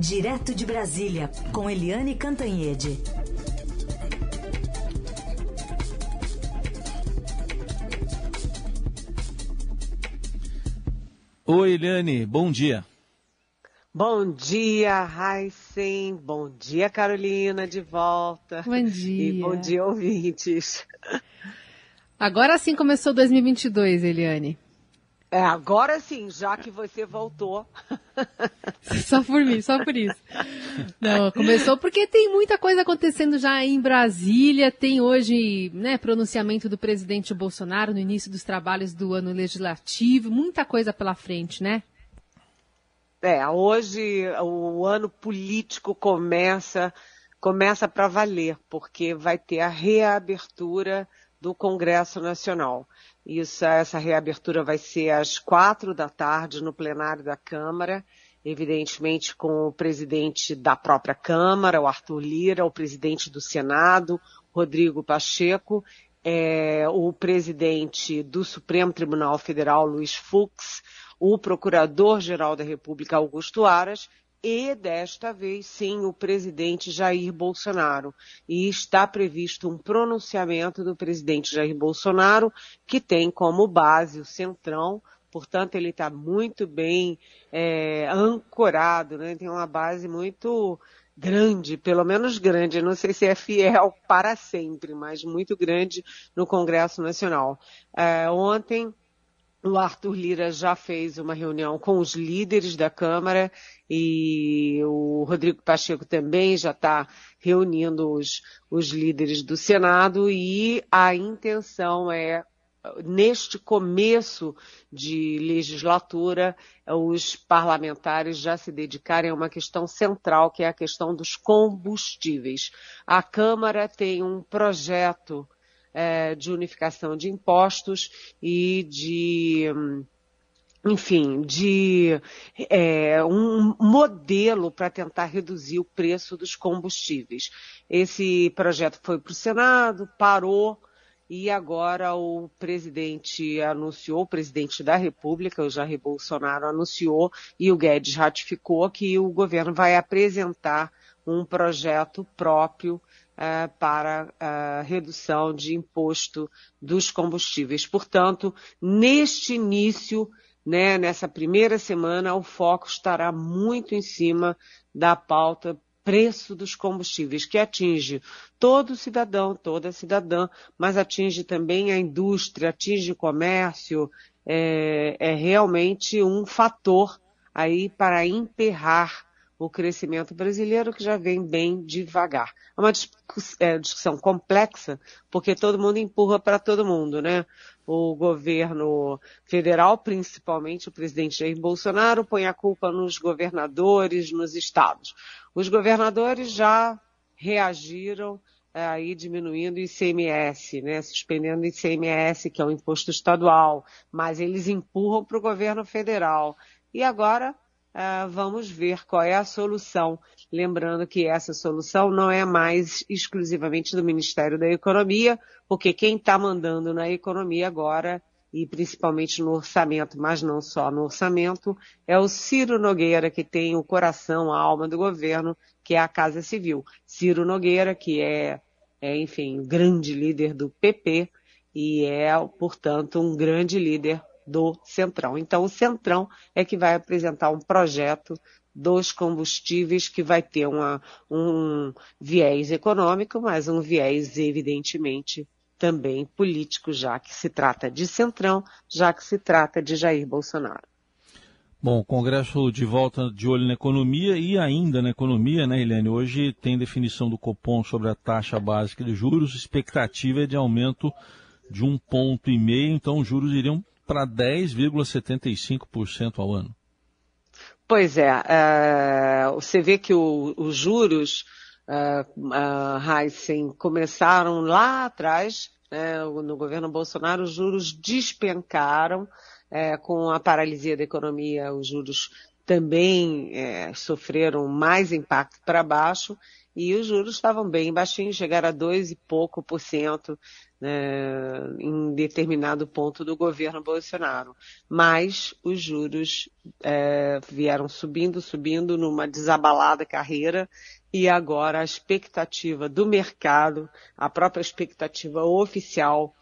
Direto de Brasília, com Eliane Cantanhede. Oi, Eliane, bom dia. Bom dia, Heisen. Bom dia, Carolina, de volta. Bom dia. E bom dia, ouvintes. Agora sim começou 2022, Eliane. É, agora sim, já que você voltou. só por mim, só por isso. Não, começou porque tem muita coisa acontecendo já em Brasília. Tem hoje, né, pronunciamento do presidente Bolsonaro no início dos trabalhos do ano legislativo. Muita coisa pela frente, né? É, hoje o ano político começa começa para valer, porque vai ter a reabertura do Congresso Nacional. Isso, essa reabertura vai ser às quatro da tarde no plenário da Câmara, evidentemente com o presidente da própria Câmara, o Arthur Lira, o presidente do Senado, Rodrigo Pacheco, é, o presidente do Supremo Tribunal Federal, Luiz Fux, o Procurador-Geral da República, Augusto Aras, e desta vez sim o presidente Jair Bolsonaro. E está previsto um pronunciamento do presidente Jair Bolsonaro, que tem como base o Centrão, portanto ele está muito bem é, ancorado, né? tem uma base muito grande, pelo menos grande, não sei se é fiel para sempre, mas muito grande no Congresso Nacional. É, ontem o Arthur Lira já fez uma reunião com os líderes da Câmara e o Rodrigo Pacheco também já está reunindo os, os líderes do Senado e a intenção é neste começo de legislatura, os parlamentares já se dedicarem a uma questão central, que é a questão dos combustíveis. A Câmara tem um projeto é, de unificação de impostos e de enfim, de é, um modelo para tentar reduzir o preço dos combustíveis. Esse projeto foi para o Senado, parou, e agora o presidente anunciou, o presidente da República, o Jair Bolsonaro, anunciou e o Guedes ratificou que o governo vai apresentar um projeto próprio uh, para a redução de imposto dos combustíveis. Portanto, neste início, né, nessa primeira semana, o foco estará muito em cima da pauta preço dos combustíveis, que atinge todo cidadão, toda cidadã, mas atinge também a indústria, atinge o comércio, é, é realmente um fator aí para emperrar o crescimento brasileiro que já vem bem devagar. É uma é, discussão complexa, porque todo mundo empurra para todo mundo, né? O governo federal, principalmente o presidente Jair Bolsonaro, põe a culpa nos governadores, nos estados. Os governadores já reagiram é, aí diminuindo o ICMS, né, suspendendo o ICMS, que é o imposto estadual, mas eles empurram para o governo federal. E agora uh, vamos ver qual é a solução. Lembrando que essa solução não é mais exclusivamente do Ministério da Economia, porque quem está mandando na economia agora, e principalmente no orçamento, mas não só no orçamento, é o Ciro Nogueira, que tem o coração, a alma do governo, que é a Casa Civil. Ciro Nogueira, que é, é enfim, grande líder do PP, e é, portanto, um grande líder do Centrão. Então, o Centrão é que vai apresentar um projeto dos combustíveis que vai ter uma, um viés econômico, mas um viés, evidentemente, também político, já que se trata de Centrão, já que se trata de Jair Bolsonaro. Bom, Congresso de volta de olho na economia e ainda na economia, né, Helene? Hoje tem definição do Copom sobre a taxa básica de juros, expectativa é de aumento de um ponto e meio, então os juros iriam para 10,75% ao ano. Pois é, uh, você vê que os juros, uh, começaram lá atrás, né, no governo Bolsonaro, os juros despencaram, uh, com a paralisia da economia, os juros também uh, sofreram mais impacto para baixo, e os juros estavam bem baixinhos, chegaram a dois e pouco por cento né, em determinado ponto do governo Bolsonaro. Mas os juros é, vieram subindo, subindo numa desabalada carreira e agora a expectativa do mercado, a própria expectativa oficial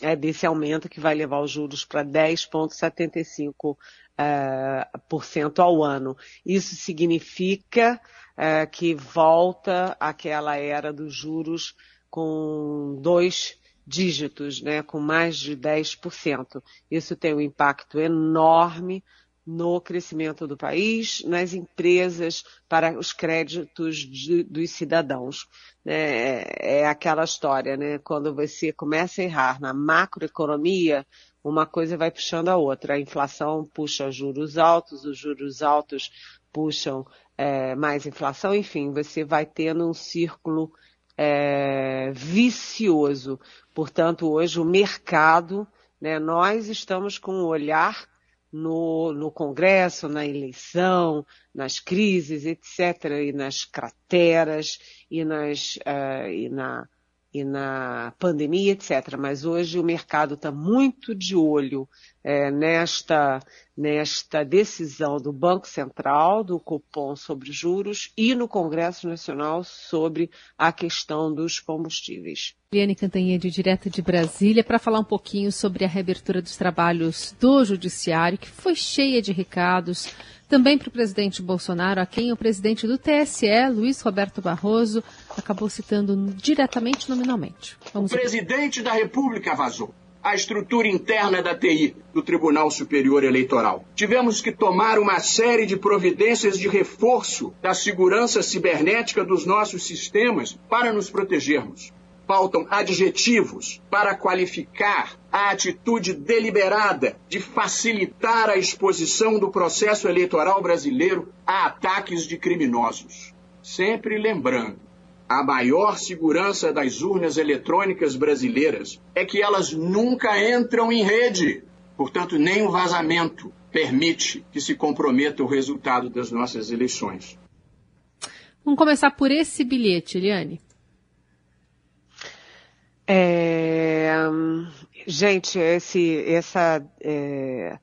é desse aumento que vai levar os juros para 10,75% é, por cento ao ano. Isso significa é, que volta aquela era dos juros com dois dígitos, né, com mais de 10%. Isso tem um impacto enorme no crescimento do país, nas empresas, para os créditos de, dos cidadãos. É, é, aquela história, né? Quando você começa a errar na macroeconomia, uma coisa vai puxando a outra. A inflação puxa juros altos, os juros altos puxam é, mais inflação, enfim, você vai tendo um círculo é, vicioso. Portanto, hoje o mercado, né, nós estamos com um olhar no, no Congresso, na eleição, nas crises, etc., e nas crateras, e, nas, uh, e, na, e na pandemia, etc. Mas hoje o mercado está muito de olho é, nesta, nesta decisão do Banco Central, do cupom sobre juros, e no Congresso Nacional sobre a questão dos combustíveis. Liane Cantanhede, direto de Brasília, para falar um pouquinho sobre a reabertura dos trabalhos do Judiciário, que foi cheia de recados, também para o presidente Bolsonaro, a quem o presidente do TSE, Luiz Roberto Barroso, acabou citando diretamente nominalmente. Vamos o presidente da República vazou a estrutura interna da TI, do Tribunal Superior Eleitoral. Tivemos que tomar uma série de providências de reforço da segurança cibernética dos nossos sistemas para nos protegermos. Faltam adjetivos para qualificar a atitude deliberada de facilitar a exposição do processo eleitoral brasileiro a ataques de criminosos. Sempre lembrando a maior segurança das urnas eletrônicas brasileiras é que elas nunca entram em rede. Portanto, nem o vazamento permite que se comprometa o resultado das nossas eleições. Vamos começar por esse bilhete, Eliane. É, gente, esse, essa, é,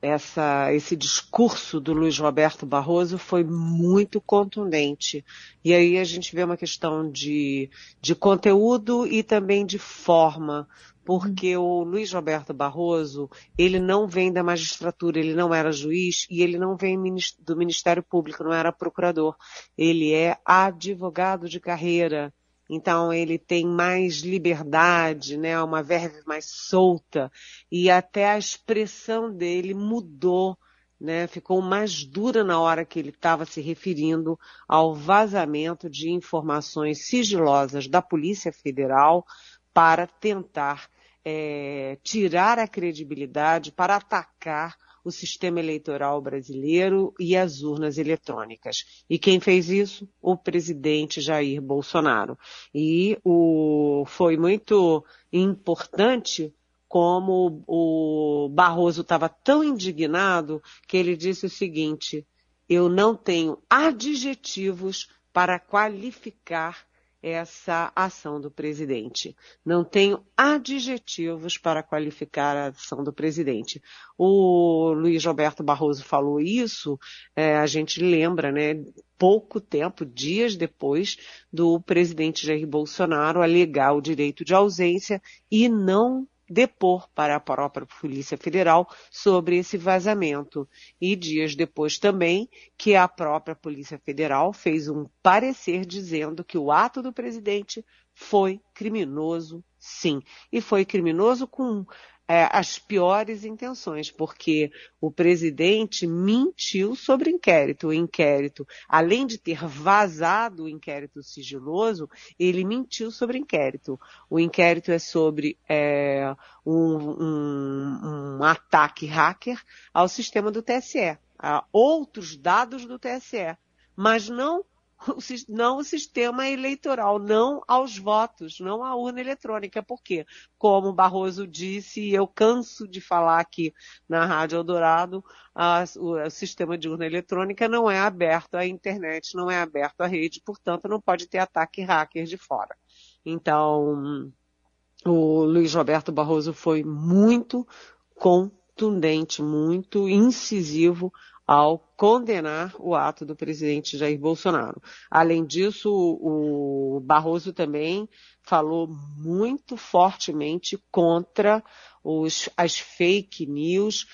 essa, esse discurso do Luiz Roberto Barroso foi muito contundente. E aí a gente vê uma questão de, de conteúdo e também de forma, porque o Luiz Roberto Barroso, ele não vem da magistratura, ele não era juiz e ele não vem do Ministério Público, não era procurador. Ele é advogado de carreira. Então ele tem mais liberdade, né, uma verve mais solta. E até a expressão dele mudou, né, ficou mais dura na hora que ele estava se referindo ao vazamento de informações sigilosas da Polícia Federal para tentar é, tirar a credibilidade, para atacar o sistema eleitoral brasileiro e as urnas eletrônicas. E quem fez isso? O presidente Jair Bolsonaro. E o, foi muito importante como o Barroso estava tão indignado que ele disse o seguinte: eu não tenho adjetivos para qualificar essa ação do presidente. Não tenho adjetivos para qualificar a ação do presidente. O Luiz Roberto Barroso falou isso, é, a gente lembra, né? Pouco tempo, dias depois do presidente Jair Bolsonaro alegar o direito de ausência e não depor para a própria Polícia Federal sobre esse vazamento. E dias depois também que a própria Polícia Federal fez um parecer dizendo que o ato do presidente foi criminoso, sim. E foi criminoso com é, as piores intenções, porque o presidente mentiu sobre o inquérito. O inquérito, além de ter vazado o inquérito sigiloso, ele mentiu sobre o inquérito. O inquérito é sobre é, um, um, um ataque hacker ao sistema do TSE, a outros dados do TSE, mas não não o sistema eleitoral, não aos votos, não à urna eletrônica. Por quê? Como Barroso disse, e eu canso de falar aqui na Rádio Eldorado, a, o, o, sistema de urna eletrônica não é aberto à internet, não é aberto à rede, portanto não pode ter ataque hacker de fora. Então, o Luiz Roberto Barroso foi muito contundente, muito incisivo ao condenar o ato do presidente Jair Bolsonaro. Além disso, o Barroso também falou muito fortemente contra os, as fake news,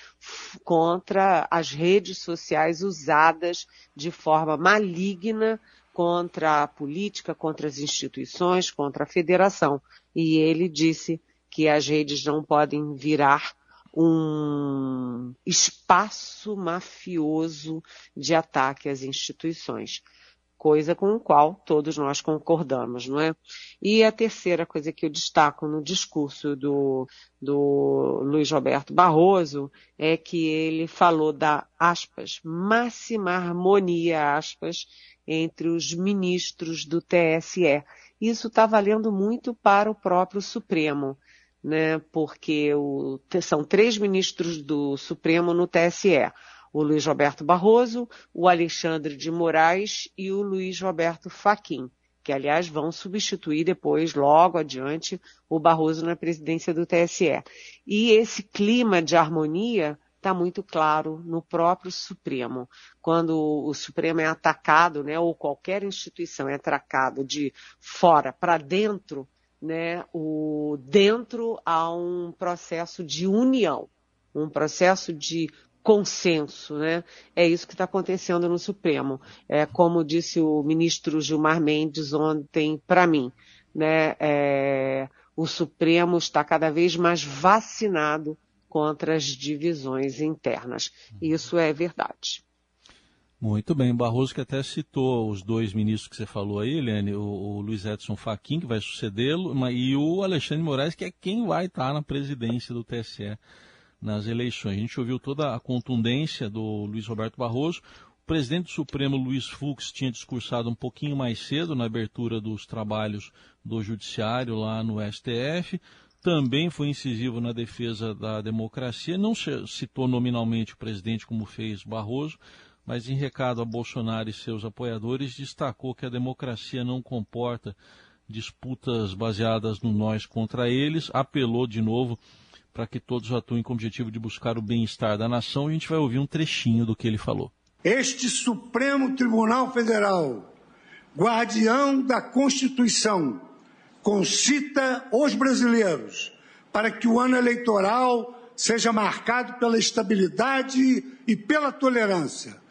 contra as redes sociais usadas de forma maligna contra a política, contra as instituições, contra a federação. E ele disse que as redes não podem virar um espaço mafioso de ataque às instituições, coisa com a qual todos nós concordamos, não é? E a terceira coisa que eu destaco no discurso do, do Luiz Roberto Barroso é que ele falou da, aspas, máxima harmonia, aspas, entre os ministros do TSE. Isso está valendo muito para o próprio Supremo né, porque o, são três ministros do Supremo no TSE. O Luiz Roberto Barroso, o Alexandre de Moraes e o Luiz Roberto Faquim, que aliás vão substituir depois, logo adiante, o Barroso na presidência do TSE. E esse clima de harmonia está muito claro no próprio Supremo. Quando o Supremo é atacado, né, ou qualquer instituição é atacado de fora para dentro, né, o, dentro há um processo de união, um processo de consenso, né? É isso que está acontecendo no Supremo. É como disse o ministro Gilmar Mendes ontem para mim, né? É, o Supremo está cada vez mais vacinado contra as divisões internas. Isso é verdade. Muito bem, Barroso que até citou os dois ministros que você falou aí, Eliane, o, o Luiz Edson Fachin, que vai sucedê-lo, e o Alexandre Moraes, que é quem vai estar na presidência do TSE nas eleições. A gente ouviu toda a contundência do Luiz Roberto Barroso. O presidente do Supremo, Luiz Fux, tinha discursado um pouquinho mais cedo na abertura dos trabalhos do Judiciário lá no STF. Também foi incisivo na defesa da democracia. Não citou nominalmente o presidente como fez Barroso, mas em recado a Bolsonaro e seus apoiadores, destacou que a democracia não comporta disputas baseadas no nós contra eles, apelou de novo para que todos atuem com o objetivo de buscar o bem-estar da nação. E a gente vai ouvir um trechinho do que ele falou. Este Supremo Tribunal Federal, guardião da Constituição, concita os brasileiros para que o ano eleitoral seja marcado pela estabilidade e pela tolerância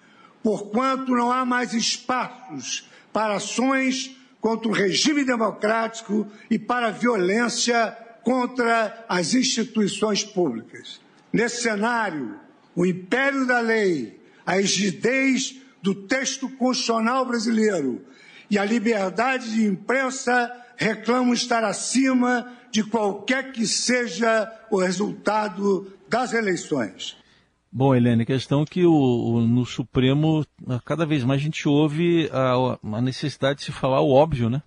porquanto não há mais espaços para ações contra o regime democrático e para violência contra as instituições públicas. Nesse cenário, o império da lei, a rigidez do texto constitucional brasileiro e a liberdade de imprensa reclamam estar acima de qualquer que seja o resultado das eleições. Bom, Helene, a questão é que o, o, no Supremo, cada vez mais a gente ouve a, a necessidade de se falar o óbvio, né?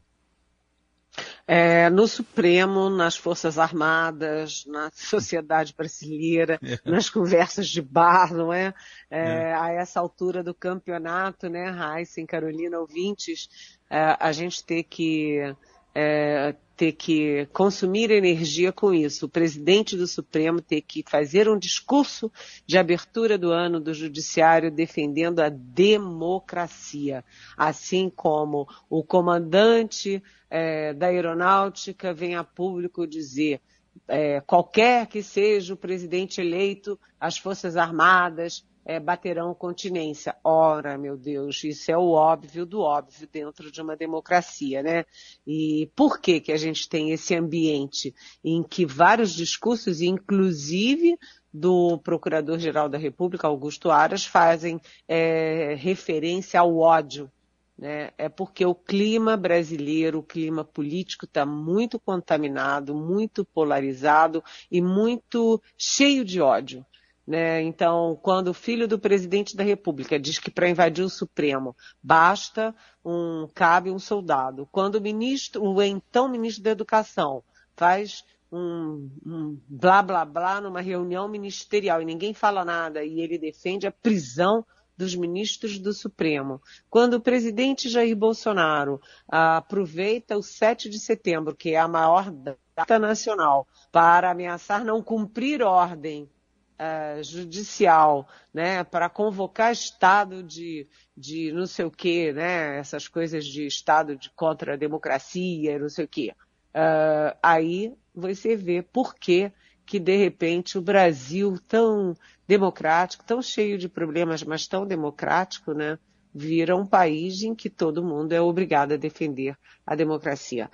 É, no Supremo, nas Forças Armadas, na sociedade brasileira, é. nas conversas de bar, não é? é? é. A essa altura do campeonato, né, Raíssa e Carolina ouvintes, é, a gente ter que é, ter que consumir energia com isso. O presidente do Supremo ter que fazer um discurso de abertura do ano do Judiciário defendendo a democracia, assim como o comandante é, da aeronáutica vem a público dizer é, qualquer que seja o presidente eleito, as Forças Armadas é, baterão continência. Ora, meu Deus, isso é o óbvio do óbvio dentro de uma democracia, né? E por que que a gente tem esse ambiente em que vários discursos, inclusive do Procurador-Geral da República, Augusto Aras, fazem é, referência ao ódio né? É porque o clima brasileiro, o clima político está muito contaminado, muito polarizado e muito cheio de ódio Né? Então, quando o filho do presidente da República diz que para invadir o Supremo basta um cabe um soldado, quando o ministro, o então ministro da Educação faz um, um, blá blá blá numa reunião ministerial e ninguém fala nada e ele defende a prisão dos ministros do Supremo. Quando o presidente Jair Bolsonaro aproveita o 7 de setembro, que é a maior data nacional, para ameaçar não cumprir ordem Uh, judicial, né, para convocar estado de, de não sei o quê, né, essas coisas de estado de contra a democracia, não sei o quê. Uh, aí você vê por que que de repente o Brasil tão democrático, tão cheio de problemas, mas tão democrático, né, vira um país em que todo mundo é obrigado a defender a democracia.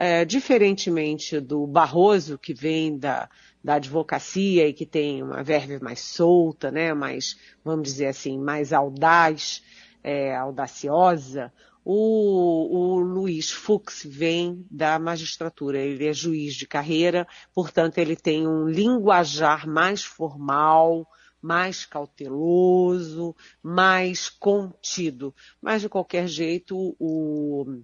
É, diferentemente do Barroso, que vem da, da advocacia e que tem uma verve mais solta, né, mais, vamos dizer assim, mais audaz, é, audaciosa, o, o Luiz Fux vem da magistratura, ele é juiz de carreira, portanto ele tem um linguajar mais formal, mais cauteloso, mais contido. Mas de qualquer jeito, o,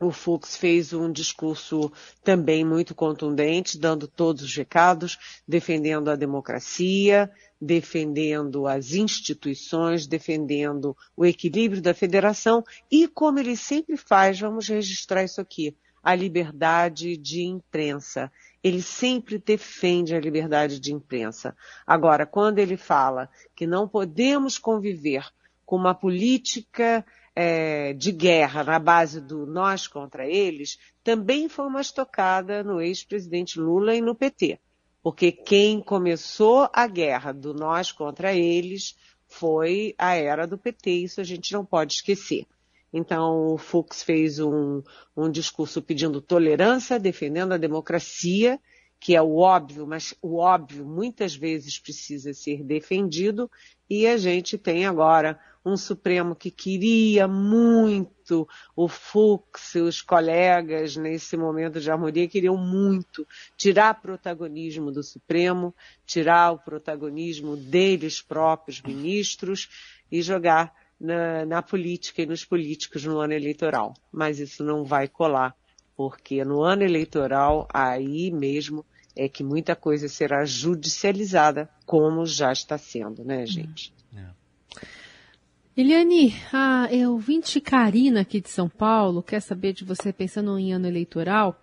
o Fux fez um discurso também muito contundente, dando todos os recados, defendendo a democracia, defendendo as instituições, defendendo o equilíbrio da federação e, como ele sempre faz, vamos registrar isso aqui, a liberdade de imprensa. Ele sempre defende a liberdade de imprensa. Agora, quando ele fala que não podemos conviver com uma política é, de guerra na base do nós contra eles, também foi uma estocada no ex-presidente Lula e no PT. Porque quem começou a guerra do nós contra eles foi a era do PT, isso a gente não pode esquecer. Então, o Fux fez um, um discurso pedindo tolerância, defendendo a democracia, que é o óbvio, mas o óbvio muitas vezes precisa ser defendido, e a gente tem agora um Supremo que queria muito o Fux, os colegas nesse momento de harmonia queriam muito tirar protagonismo do Supremo, tirar o protagonismo deles próprios ministros e jogar na, na política e nos políticos no ano eleitoral. Mas isso não vai colar, porque no ano eleitoral aí mesmo é que muita coisa será judicializada, como já está sendo, né, gente? Eliane, a é, ouvinte Karina aqui de São Paulo quer saber de você pensando em ano eleitoral.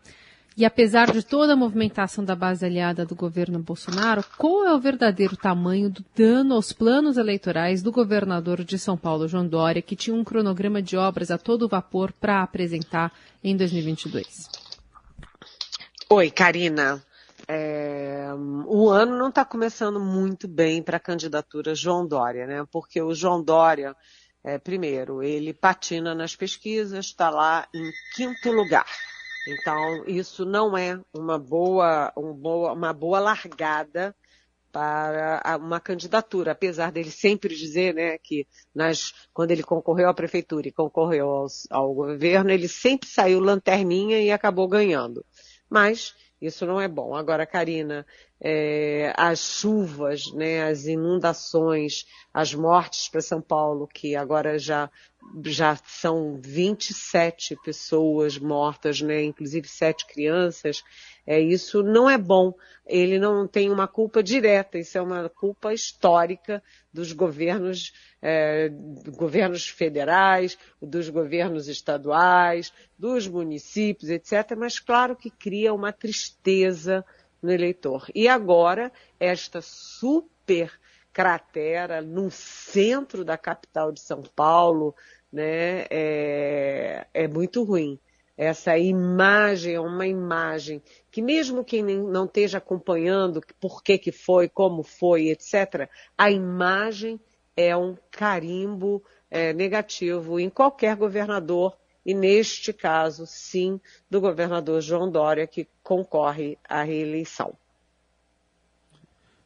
E apesar de toda a movimentação da base aliada do governo Bolsonaro, qual é o verdadeiro tamanho do dano aos planos eleitorais do governador de São Paulo, João Dória, que tinha um cronograma de obras a todo vapor para apresentar em 2022? Oi, Karina. É, o ano não está começando muito bem para a candidatura João Dória, né? Porque o João Dória, é, primeiro, ele patina nas pesquisas, está lá em quinto lugar. Então, isso não é uma boa, um boa, uma boa largada para uma candidatura, apesar dele sempre dizer né, que nas, quando ele concorreu à prefeitura e concorreu ao, ao governo, ele sempre saiu lanterninha e acabou ganhando. Mas isso não é bom. Agora, Karina, é, as chuvas, né, as inundações, as mortes para São Paulo, que agora já, já são 27 pessoas mortas, né, inclusive sete crianças, é, isso não é bom. Ele não tem uma culpa direta, isso é uma culpa histórica dos governos, é, governos federais, dos governos estaduais, dos municípios, etc. Mas claro que cria uma tristeza no eleitor. E agora, esta super cratera no centro da capital de São Paulo, né, é, é muito ruim. Essa imagem é uma imagem que mesmo quem não esteja acompanhando por que, que foi, como foi, etc., a imagem é um carimbo é, negativo em qualquer governador e neste caso, sim, do governador João Dória, que concorre à reeleição.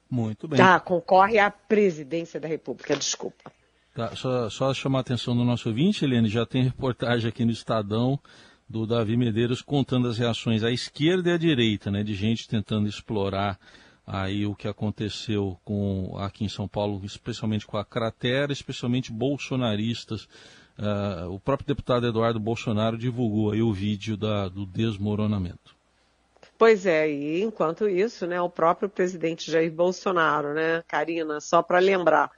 Muito bem. Tá, concorre à presidência da República, desculpa. Tá, só, só chamar a atenção do nosso ouvinte, Helene, já tem reportagem aqui no Estadão do Davi Medeiros contando as reações à esquerda e à direita, né, de gente tentando explorar aí o que aconteceu com aqui em São Paulo, especialmente com a cratera, especialmente bolsonaristas. Uh, o próprio deputado Eduardo Bolsonaro divulgou aí o vídeo da, do desmoronamento. Pois é, e enquanto isso, né, o próprio presidente Jair Bolsonaro, né, Karina, só para lembrar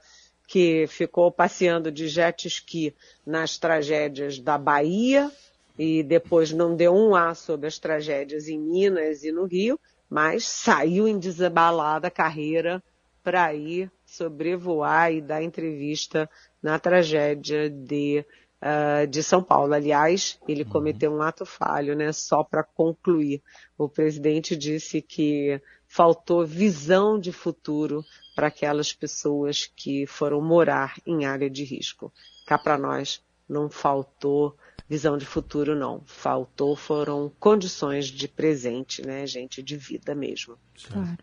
que ficou passeando de jet ski nas tragédias da Bahia e depois não deu um A sobre as tragédias em Minas e no Rio, mas saiu em desabalada carreira para ir sobrevoar e dar entrevista na tragédia de, uh, de São Paulo. Aliás, ele uhum. cometeu um ato falho, né? Só para concluir. O presidente disse que faltou visão de futuro para aquelas pessoas que foram morar em área de risco. Cá para nós não faltou visão de futuro, não. Faltou foram condições de presente, né, gente, de vida mesmo. Claro.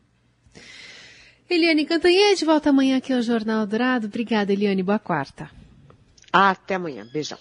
Eliane Cantanhete volta amanhã aqui ao Jornal Dourado. Obrigada, Eliane. Boa quarta. Até amanhã. Beijão.